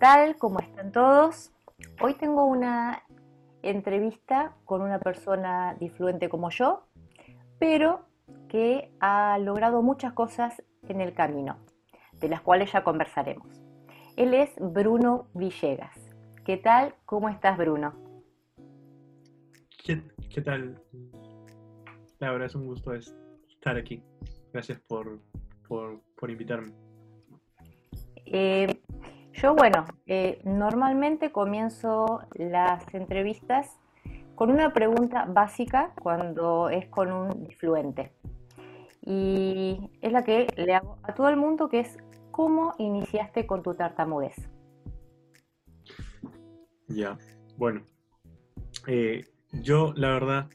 tal? ¿Cómo están todos? Hoy tengo una entrevista con una persona difluente como yo, pero que ha logrado muchas cosas en el camino, de las cuales ya conversaremos. Él es Bruno Villegas. ¿Qué tal? ¿Cómo estás, Bruno? ¿Qué, tal? La verdad es un gusto estar aquí. Gracias por, por, invitarme. Eh, yo, bueno, eh, normalmente comienzo las entrevistas con una pregunta básica cuando es con un influente. Y es la que le hago a todo el mundo, que es ¿cómo iniciaste con tu tartamudez? Ya, bueno. Eh, yo, la verdad,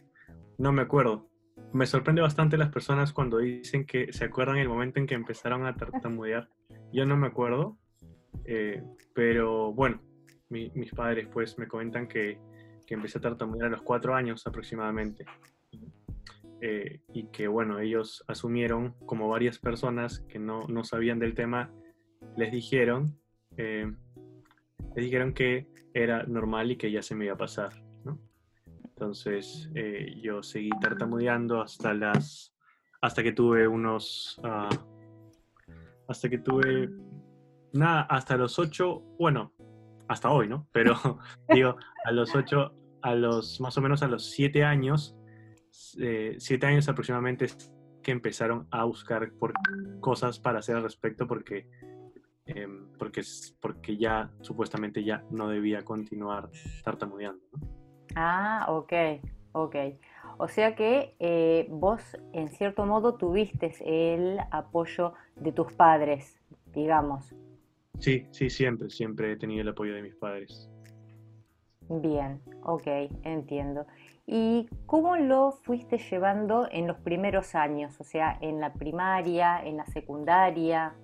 no me acuerdo. Me sorprende bastante las personas cuando dicen que se acuerdan el momento en que empezaron a tartamudear. Yo no me acuerdo, eh, pero bueno, mis padres pues me comentan que, que, empecé a tartamudear a los cuatro años aproximadamente. Eh, y que bueno, ellos asumieron, como varias personas que no, no sabían del tema, les dijeron, eh, les dijeron que era normal y que ya se me iba a pasar. ¿no? Entonces yo seguí tartamudeando hasta las hasta que tuve unos uh, hasta que tuve nada, hasta los ocho, bueno, hasta hoy, ¿no? Pero digo, a los ocho, a los más o menos a los siete años, eh, siete años aproximadamente que empezaron a buscar por cosas para hacer al respecto porque, em, porque, porque ya supuestamente ya no debía continuar tartamudeando. Ah, ok, ok. O sea que eh, vos en cierto modo tuviste el apoyo de tus padres, digamos. Sí, sí, siempre, siempre he tenido el apoyo de mis padres. Bien, ok, entiendo. ¿Y cómo lo fuiste llevando en los primeros años? O sea, en la primaria, en la secundaria.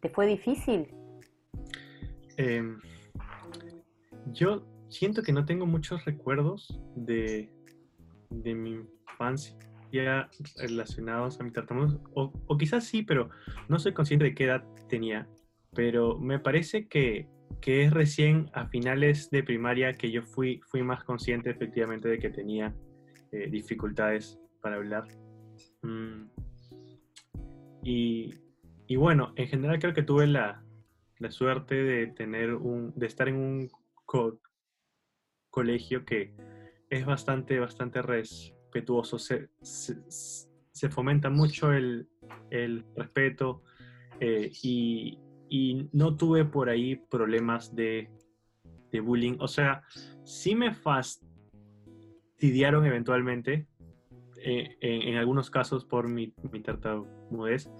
¿Te fue difícil? Em, yo siento que no tengo muchos recuerdos de, de mi infancia relacionados a mi tartamudo, o, o, quizás sí, pero no soy consciente de qué edad tenía pero me parece que, es recién a finales de primaria que yo fui, fui más consciente efectivamente de que tenía eh, dificultades para hablar. Mm. Y, bueno, en general creo que tuve la, suerte de tener un, de estar en un colegio que es bastante, bastante respetuoso. Se, se, fomenta mucho el, respeto eh, y, y no tuve por ahí problemas de, bullying. O sea, sí me fastidiaron eventualmente, eh, en, algunos casos por mi, mi tartamudez,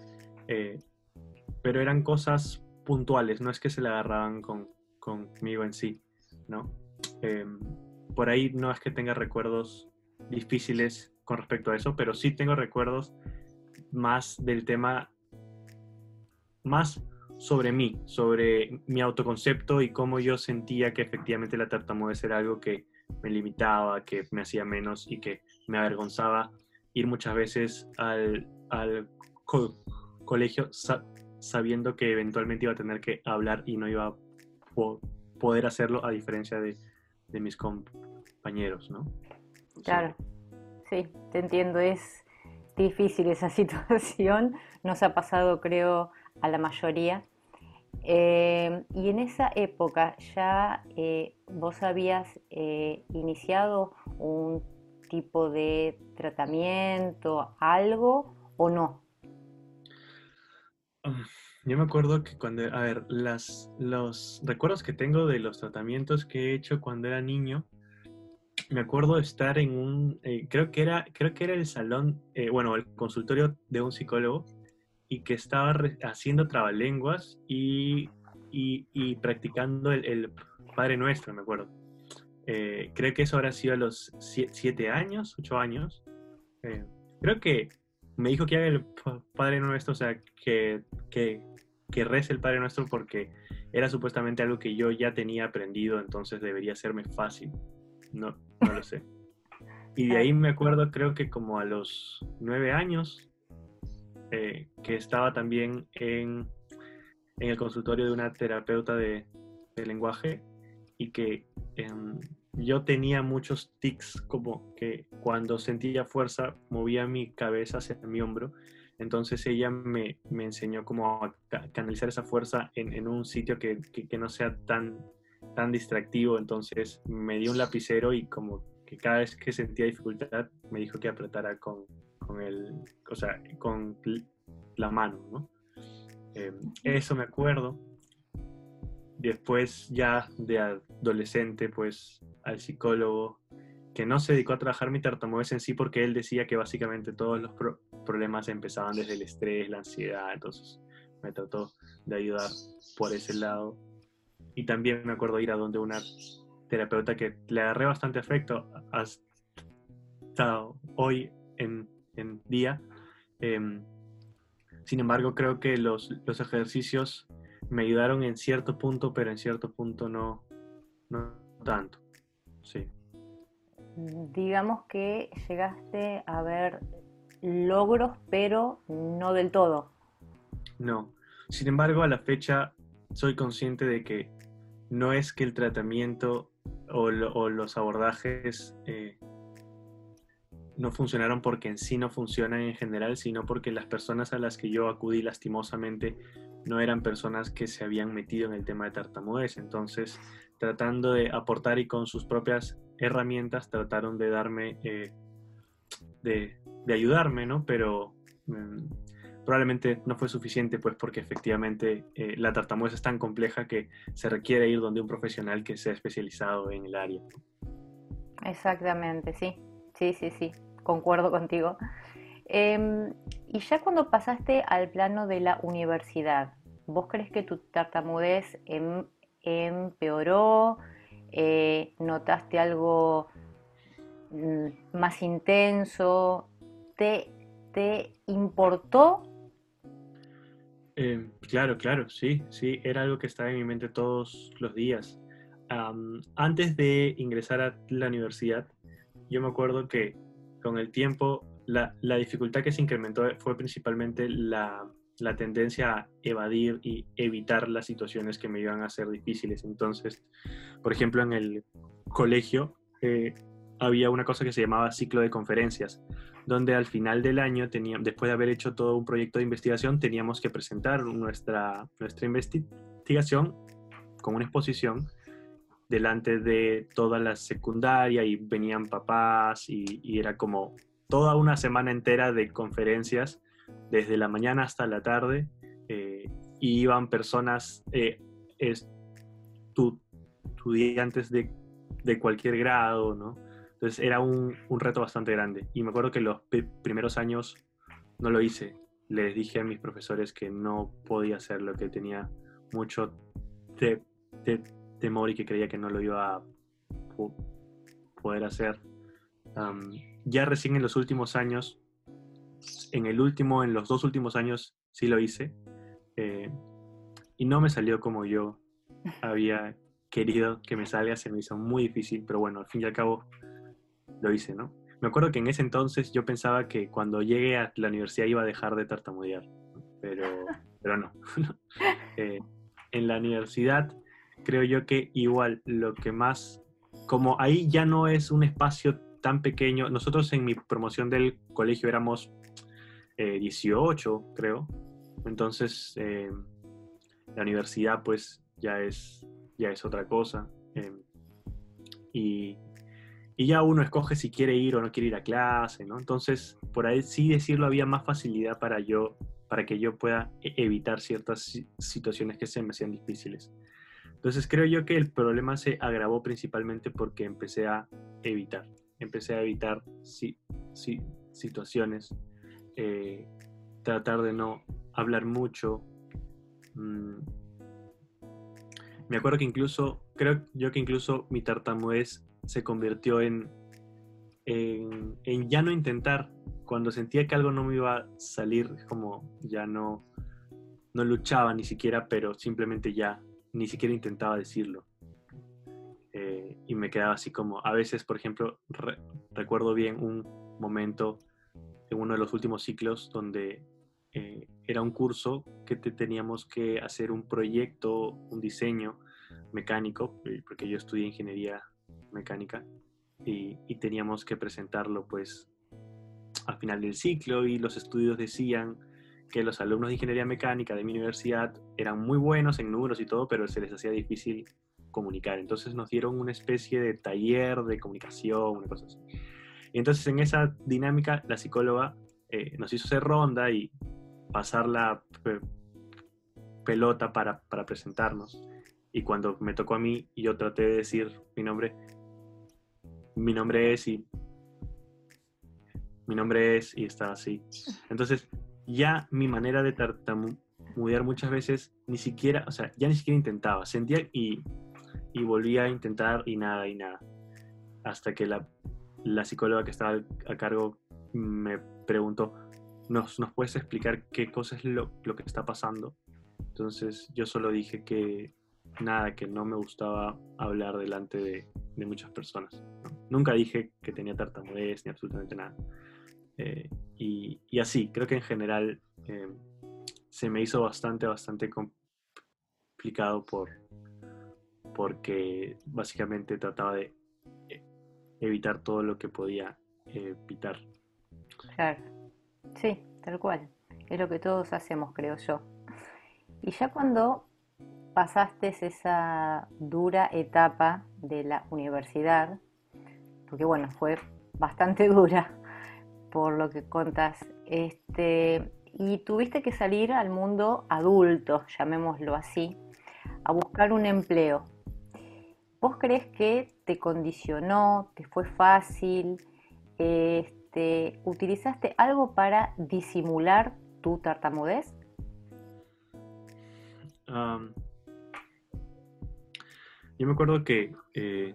eh, pero eran cosas puntuales, no es que se le agarraban con, conmigo en sí, ¿no? Em, por ahí no es que tenga recuerdos difíciles con respecto a eso, pero sí tengo recuerdos más del tema, más sobre mí, sobre mi autoconcepto y cómo yo sentía que efectivamente la tartamudez era algo que me limitaba, que me hacía menos y que me avergonzaba ir muchas veces al, colegio sabiendo que eventualmente iba a tener que hablar y no iba a poder hacerlo a diferencia de, mis compañeros, ¿no? Claro, sí, te entiendo, es difícil esa situación, nos ha pasado creo a la mayoría. Eh, y en esa época ya eh, vos habías eh, iniciado un tipo de tratamiento, algo o no? Ah, yo me acuerdo que cuando, a ver, los recuerdos que tengo de los tratamientos que he hecho cuando era niño, me acuerdo de estar en un, creo que era, creo que era el salón, bueno, el consultorio de un psicólogo y que estaba haciendo trabalenguas y, y, practicando el, Padre Nuestro, me acuerdo. Eh, creo que eso habrá sido a los siete años, ocho años. Eh, creo que me dijo que haga el Padre Nuestro, o sea, que, que, que rece el Padre Nuestro porque era supuestamente algo que yo ya tenía aprendido, entonces debería serme fácil. No, no lo sé. Y de ahí me acuerdo, creo que como a los nueve años, eh, que estaba también en, en, el consultorio de una terapeuta de, lenguaje y que em, yo tenía muchos tics como que cuando sentía fuerza movía mi cabeza hacia mi hombro. Entonces ella me, me enseñó cómo canalizar esa fuerza en, en un sitio que, que, no sea tan, tan distractivo. Entonces me dio un lapicero y como que cada vez que sentía dificultad me dijo que apretara con, con el, o sea, con la mano, ¿no? Em, eso me acuerdo. Después ya de adolescente, pues al psicólogo que no se dedicó a trabajar mi tartamudez en sí porque él decía que básicamente todos los problemas empezaban desde el estrés, la ansiedad, entonces me trató de ayudar por ese lado. Y también me acuerdo ir a donde una terapeuta que le agarré bastante afecto hasta hoy en, en día. Eh, sin embargo, creo que los, los ejercicios me ayudaron en cierto punto, pero en cierto punto no, no tanto. Sí. Digamos que llegaste a ver logros, pero no del todo. No. Sin embargo, a la fecha soy consciente de que no es que el tratamiento o, los abordajes eh, no funcionaron porque en sí no funcionan en general, sino porque las personas a las que yo acudí lastimosamente no eran personas que se habían metido en el tema de tartamudez. Entonces, tratando de aportar y con sus propias herramientas trataron de darme, eh, de, ayudarme, ¿no? Pero mm, probablemente no fue suficiente, pues porque efectivamente eh, la tartamudez es tan compleja que se requiere ir donde un profesional que sea especializado en el área. Exactamente, sí, sí, sí, sí concuerdo contigo. Em, y ya cuando pasaste al plano de la universidad, ¿vos crees que tu tartamudez em, empeoró? Eh, ¿Notaste algo mm, más intenso? ¿Te, te importó? Em, claro, claro, sí, sí, era algo que estaba en mi mente todos los días. antes de ingresar a la universidad, yo me acuerdo que con el tiempo, la, dificultad que se incrementó fue principalmente la, tendencia a evadir y evitar las situaciones que me iban a ser difíciles. Entonces, por ejemplo, en el colegio eh, había una cosa que se llamaba ciclo de conferencias, donde al final del año, después de haber hecho todo un proyecto de investigación, teníamos que presentar nuestra, nuestra investigación con una exposición delante de toda la secundaria y venían papás y, era como toda una semana entera de conferencias, desde la mañana hasta la tarde, eh, y iban personas, eh, estudiantes de, de, cualquier grado, ¿no? Entonces era un, un, reto bastante grande. Y me acuerdo que los primeros años no lo hice. Les dije a mis profesores que no podía hacerlo, que tenía mucho de temor y que creía que no lo iba a poder hacer. ya recién en los últimos años, en el último, en los dos últimos años, sí lo hice. Eh, y no me salió como yo había querido que me salga, se me hizo muy difícil, pero bueno, al fin y al cabo lo hice, ¿no? Me acuerdo que en ese entonces yo pensaba que cuando llegue a la universidad iba a dejar de tartamudear, pero, pero no. Eh, en la universidad creo yo que igual lo que más, como ahí ya no es un espacio tan pequeño, nosotros en mi promoción del colegio éramos 18, eh, creo, entonces eh, la universidad pues ya es, ya es otra cosa. Eh, y, y, ya uno escoge si quiere ir o no quiere ir a clase, ¿no? Entonces, por ahí sí decirlo, había más facilidad para yo, para que yo pueda e-, evitar ciertas situaciones que se me hacían difíciles. Entonces creo yo que el problema se agravó principalmente porque empecé a evitar, empecé a evitar sí, sí, situaciones, eh, tratar de no hablar mucho. Mm. Me acuerdo que incluso, creo yo que incluso mi tartamudez se convirtió en, en, en, ya no intentar. Cuando sentía que algo no me iba a salir, como ya no, no luchaba ni siquiera, pero simplemente ya ni siquiera intentaba decirlo. Eh, y me quedaba así como, a veces, por ejemplo, recuerdo bien un momento en uno de los últimos ciclos donde eh, era un curso que te teníamos que hacer un proyecto, un diseño mecánico, eh, porque yo estudié ingeniería mecánica y, y teníamos que presentarlo pues al final del ciclo y los estudios decían que los alumnos de ingeniería mecánica de mi universidad eran muy buenos en números y todo, pero se les hacía difícil comunicar. Entonces nos dieron una especie de taller de comunicación, una cosa así. Y entonces en esa dinámica la psicóloga eh, nos hizo hacer ronda y pasar la pelota para, para presentarnos. Y cuando me tocó a mí, yo traté de decir mi nombre, mi nombre es y mi nombre es y estaba así. Entonces, ya mi manera de tartamudear muchas veces ni siquiera, o sea, ya ni siquiera intentaba. Sentía y, y volvía a intentar y nada y nada. Hasta que la, la psicóloga que estaba a cargo me preguntó, ¿nos, ¿nos puedes explicar qué cosa es lo, lo que está pasando? Entonces yo solo dije que nada, que no me gustaba hablar delante de, de muchas personas. Nunca dije que tenía tartamudez ni absolutamente nada. Eh, y, así, creo que en general eh, se me hizo bastante, bastante complicado por, porque básicamente trataba de eh, evitar todo lo que podía evitar. Claro, sí, tal cual. Es lo que todos hacemos, creo yo. Y ya cuando pasaste esa dura etapa de la universidad, porque bueno, fue bastante dura, por lo que contas. Este, y tuviste que salir al mundo adulto, llamémoslo así, a buscar un empleo. ¿Vos crees que te condicionó, te fue fácil? Este, ¿Utilizaste algo para disimular tu tartamudez? yo me acuerdo que eh,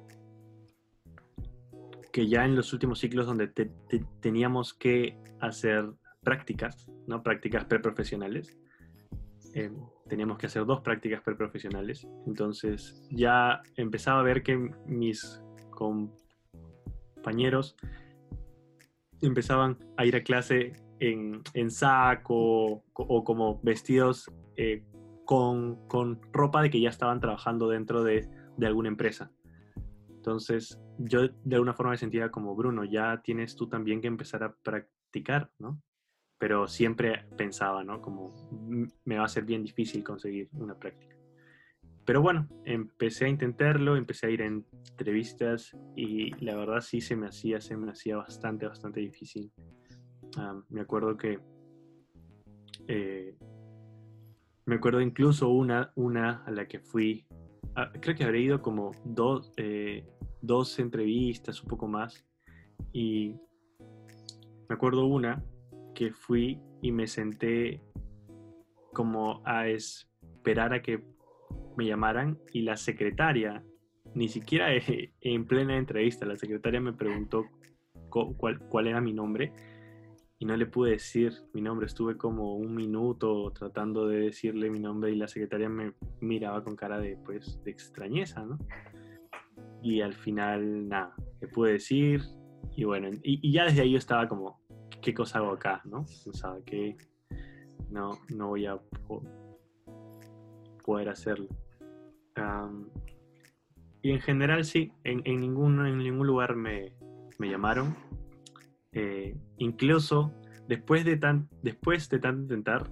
que ya en los últimos ciclos donde teníamos que hacer prácticas, ¿no? Prácticas preprofesionales. Eh, teníamos que hacer dos prácticas preprofesionales. Entonces ya empezaba a ver que mis compañeros empezaban a ir a clase en, saco o como vestidos eh, con, con, ropa de que ya estaban trabajando dentro de, de alguna empresa. Entonces, yo de alguna forma me sentía como, Bruno, ya tienes tú también que empezar a practicar, ¿no? Pero siempre pensaba, ¿no? Como me va a ser bien difícil conseguir una práctica. Pero bueno, empecé a intentarlo, empecé a ir a entrevistas y la verdad sí se me hacía, se me hacía bastante, bastante difícil. me acuerdo que, eh, me acuerdo incluso una, una a la que fui Ah, creo que habré ido como dos, eh, dos entrevistas, un poco más, y me acuerdo una que fui y me senté como a esperar a que me llamaran y la secretaria, ni siquiera en plena entrevista, la secretaria me preguntó cuál, era mi nombre y no le pude decir mi nombre. Estuve como un minuto tratando de decirle mi nombre y la secretaria me miraba con cara de, pues, de extrañeza, ¿no? Y al final, nada, le pude decir y bueno, y, ya desde ahí yo estaba como, ¿qué cosa hago acá, no? Pensaba que no, no voy a poder hacerlo. y en general sí, en, en, ningún, en ningún lugar me, me llamaron eh, incluso después de, tan, después de tanto intentar,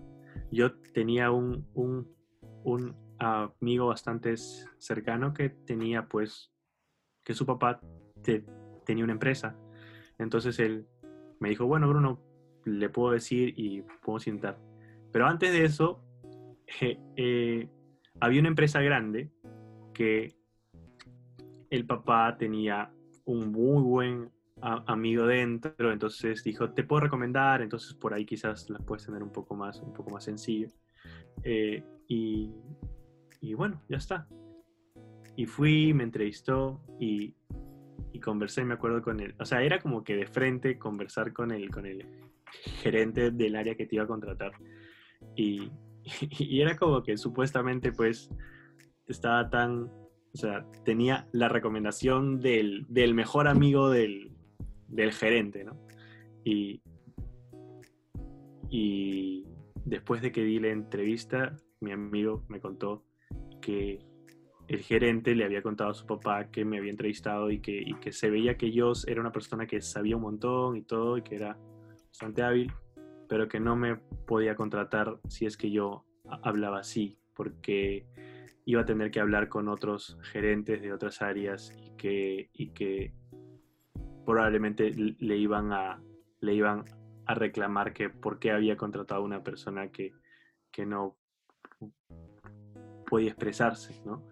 yo tenía un, un, un, amigo bastante cercano que tenía pues, que su papá tenía una empresa. Entonces él me dijo, bueno, Bruno, le puedo decir y podemos intentar. Pero antes de eso, eh, había una empresa grande que el papá tenía un muy buen amigo dentro, entonces dijo, te puedo recomendar, entonces por ahí quizás las puedes tener un poco más, un poco más sencillo. Eh, y, y, bueno, ya está. Y fui, me entrevistó y, y, conversé, me acuerdo con él. O sea, era como que de frente conversar con el, con el gerente del área que te iba a contratar. Y, y era como que supuestamente pues estaba tan, o sea, tenía la recomendación del, del mejor amigo del, del gerente, ¿no? Y, después de que di la entrevista, mi amigo me contó que el gerente le había contado a su papá que me había entrevistado y que, se veía que yo era una persona que sabía un montón y todo y que era bastante hábil, pero que no me podía contratar si es que yo hablaba así, porque iba a tener que hablar con otros gerentes de otras áreas y que, probablemente le iban a, le iban a reclamar que por qué había contratado a una persona que, que no podía expresarse, ¿no?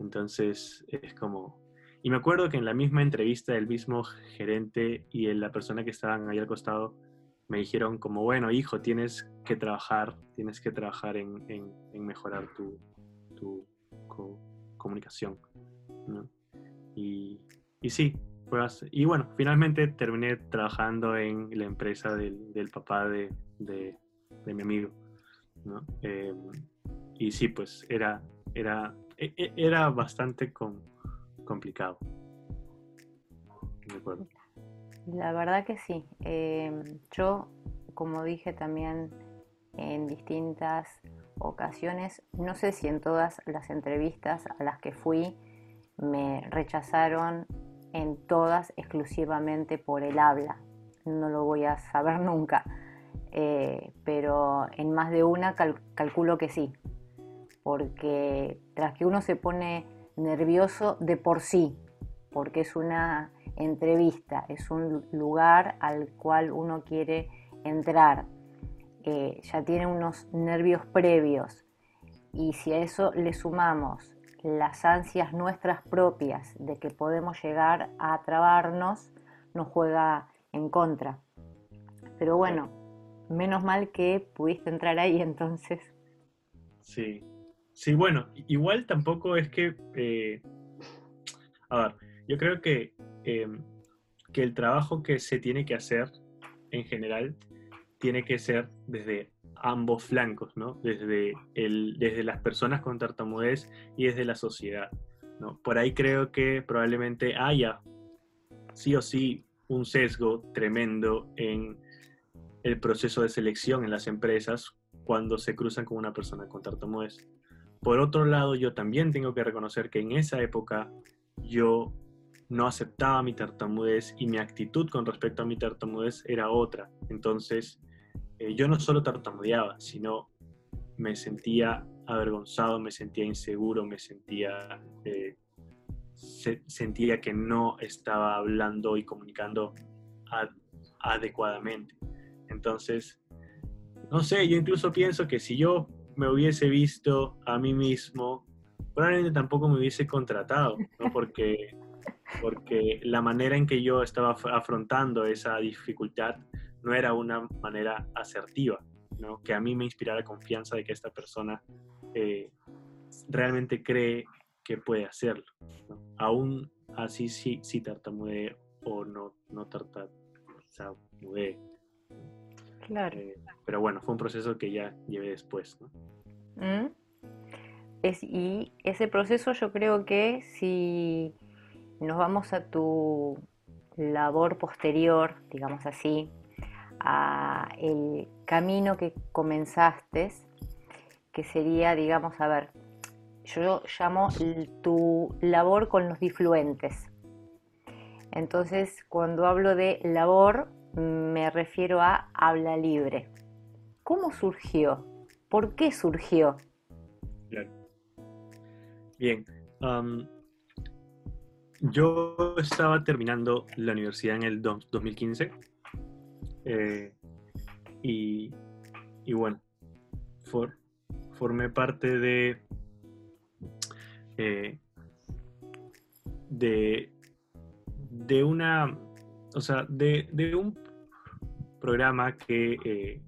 Entonces es como... Y me acuerdo que en la misma entrevista el mismo gerente y la persona que estaban ahí al costado me dijeron como, bueno, hijo, tienes que trabajar, tienes que trabajar en, mejorar tu, tu comunicación. Y, y, sí, pues, y bueno, finalmente terminé trabajando en la empresa del, papá de, de, mi amigo. Em, y sí, pues era, era era bastante complicado. La verdad que sí. Em, yo, como dije también en distintas ocasiones, no sé si en todas las entrevistas a las que fui me rechazaron en todas exclusivamente por el habla. No lo voy a saber nunca. Eh, pero en más de una calculo que sí, porque tras que uno se pone nervioso de por sí, porque es una entrevista, es un lugar al cual uno quiere entrar, eh, ya tiene unos nervios previos y si a eso le sumamos las ansias nuestras propias de que podemos llegar a trabarnos, nos juega en contra. Pero bueno, menos mal que pudiste entrar ahí entonces. Sí, Sí, bueno, igual tampoco es que... Eh, a ver, yo creo que, em, que el trabajo que se tiene que hacer en general tiene que ser desde ambos flancos, ¿no? Desde, el, desde las personas con tartamudez y desde la sociedad, ¿no? Por ahí creo que probablemente haya sí o sí un sesgo tremendo en el proceso de selección en las empresas cuando se cruzan con una persona con tartamudez. Por otro lado, yo también tengo que reconocer que en esa época yo no aceptaba mi tartamudez y mi actitud con respecto a mi tartamudez era otra. Entonces, eh, yo no solo tartamudeaba, sino me sentía avergonzado, me sentía inseguro, me sentía, eh, sentía que no estaba hablando y comunicando adecuadamente. Entonces, no sé, yo incluso pienso que si yo me hubiese visto a mí mismo, probablemente tampoco me hubiese contratado, ¿no? Porque, porque la manera en que yo estaba afrontando esa dificultad no era una manera asertiva, ¿no? Que a mí me inspirara confianza de que esta persona eh, realmente cree que puede hacerlo. Aún así, sí, sí tartamudeé o no, no tartamudeé. Claro. Eh, pero bueno, fue un proceso que ya llevé después. ¿Mm? Es, y ese proceso yo creo que si nos vamos a tu labor posterior, digamos así, a el camino que comenzaste, que sería, digamos, a ver, yo llamo tu labor con los difluentes. Entonces, cuando hablo de labor, me refiero a habla libre. ¿Cómo surgió? ¿Por qué surgió? Bien. yo estaba terminando la universidad en el 2015 eh, y, bueno, formé parte de, eh, de, de una, o sea, de, de un programa que, eh,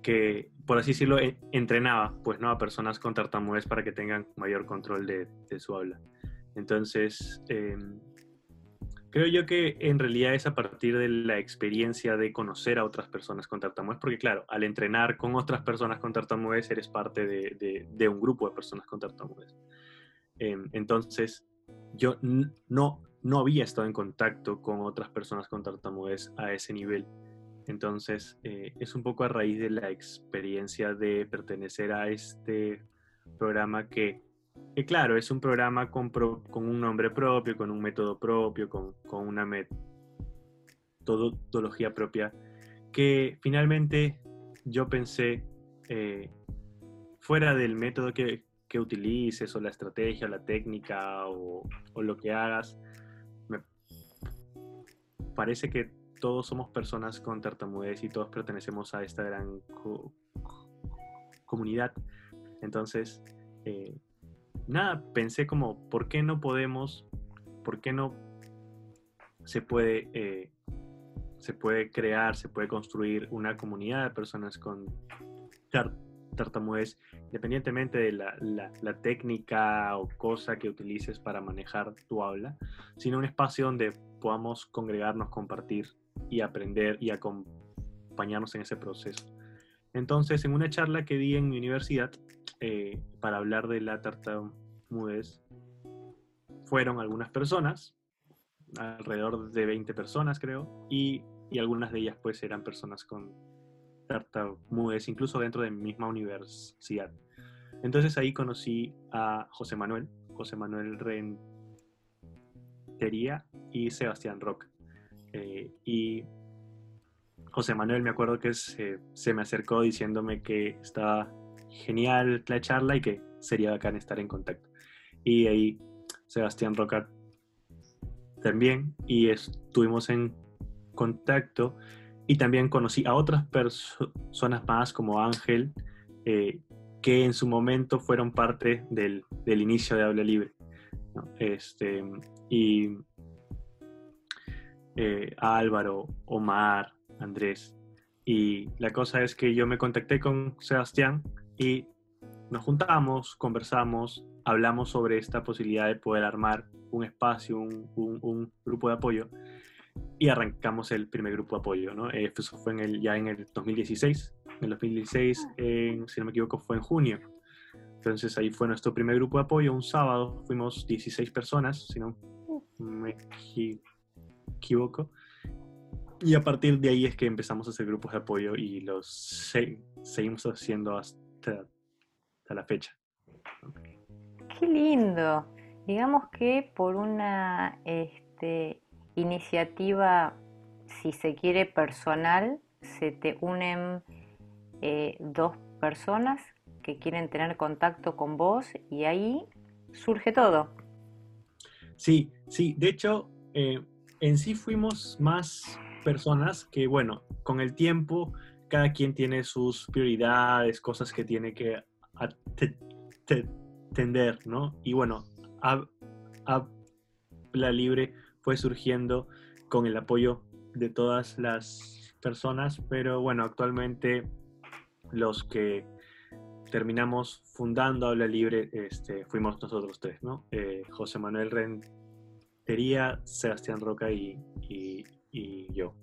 que, por así decirlo, entrenaba pues, ¿no? a personas con tartamudez para que tengan mayor control de, su habla. Entonces, em, creo yo que en realidad es a partir de la experiencia de conocer a otras personas con tartamudez, porque claro, al entrenar con otras personas con tartamudez eres parte de, de un grupo de personas con tartamudez. Em, entonces, yo no, no había estado en contacto con otras personas con tartamudez a ese nivel. Entonces, eh, es un poco a raíz de la experiencia de pertenecer a este programa que que claro, es un programa con, con, un nombre propio, con un método propio, con, con una metodología propia, que finalmente yo pensé, eh, fuera del método que, que, utilices o la estrategia o la técnica o, lo que hagas, parece que todos somos personas con tartamudez y todos pertenecemos a esta gran comunidad. Entonces, eh, nada, pensé como, ¿por qué no podemos, por qué no se puede, eh, se puede crear, se puede construir una comunidad de personas con tartamudez, independientemente de la, técnica o cosa que utilices para manejar tu habla, sino un espacio donde podamos congregarnos, compartir y aprender y acompañarnos en ese proceso. Entonces, en una charla que di en mi universidad eh, para hablar de la tartamudez, fueron algunas personas, alrededor de 20 personas creo, y algunas de ellas pues eran personas con tartamudez, incluso dentro de mi misma universidad. Entonces ahí conocí a José Manuel, José Manuel Rentería y Sebastián Roca. Eh, y José Manuel me acuerdo que se, se, me acercó diciéndome que estaba genial la charla y que sería bacán estar en contacto. Y ahí Sebastián Roca también y estuvimos en contacto y también conocí a otras personas más como Ángel eh, que en su momento fueron parte del, del inicio de Habla Libre. Este, y eh, Álvaro, Omar, Andrés. Y la cosa es que yo me contacté con Sebastián y nos juntamos, conversamos, hablamos sobre esta posibilidad de poder armar un espacio, un, grupo de apoyo y arrancamos el primer grupo de apoyo. ¿no? Eh, eso fue en el, ya en el 2016. En el 2016, si no me equivoco, fue en junio. Entonces ahí fue nuestro primer grupo de apoyo. Un sábado fuimos 16 personas, si no me equivoco. Y a partir de ahí es que empezamos a hacer grupos de apoyo y los seguimos haciendo hasta, la fecha. Qué lindo. Digamos que por una este, iniciativa, si se quiere, personal, se te unen eh, dos personas que quieren tener contacto con vos y ahí surge todo. Sí, sí. De hecho, eh, en sí fuimos más personas que, bueno, con el tiempo cada quien tiene sus prioridades, cosas que tiene que atender, ¿no? Y bueno, Habla Libre fue surgiendo con el apoyo de todas las personas, pero bueno, actualmente los que terminamos fundando Habla Libre este, fuimos nosotros tres, ¿no? Eh, José Manuel Rentería, Sebastián Roca y, y yo.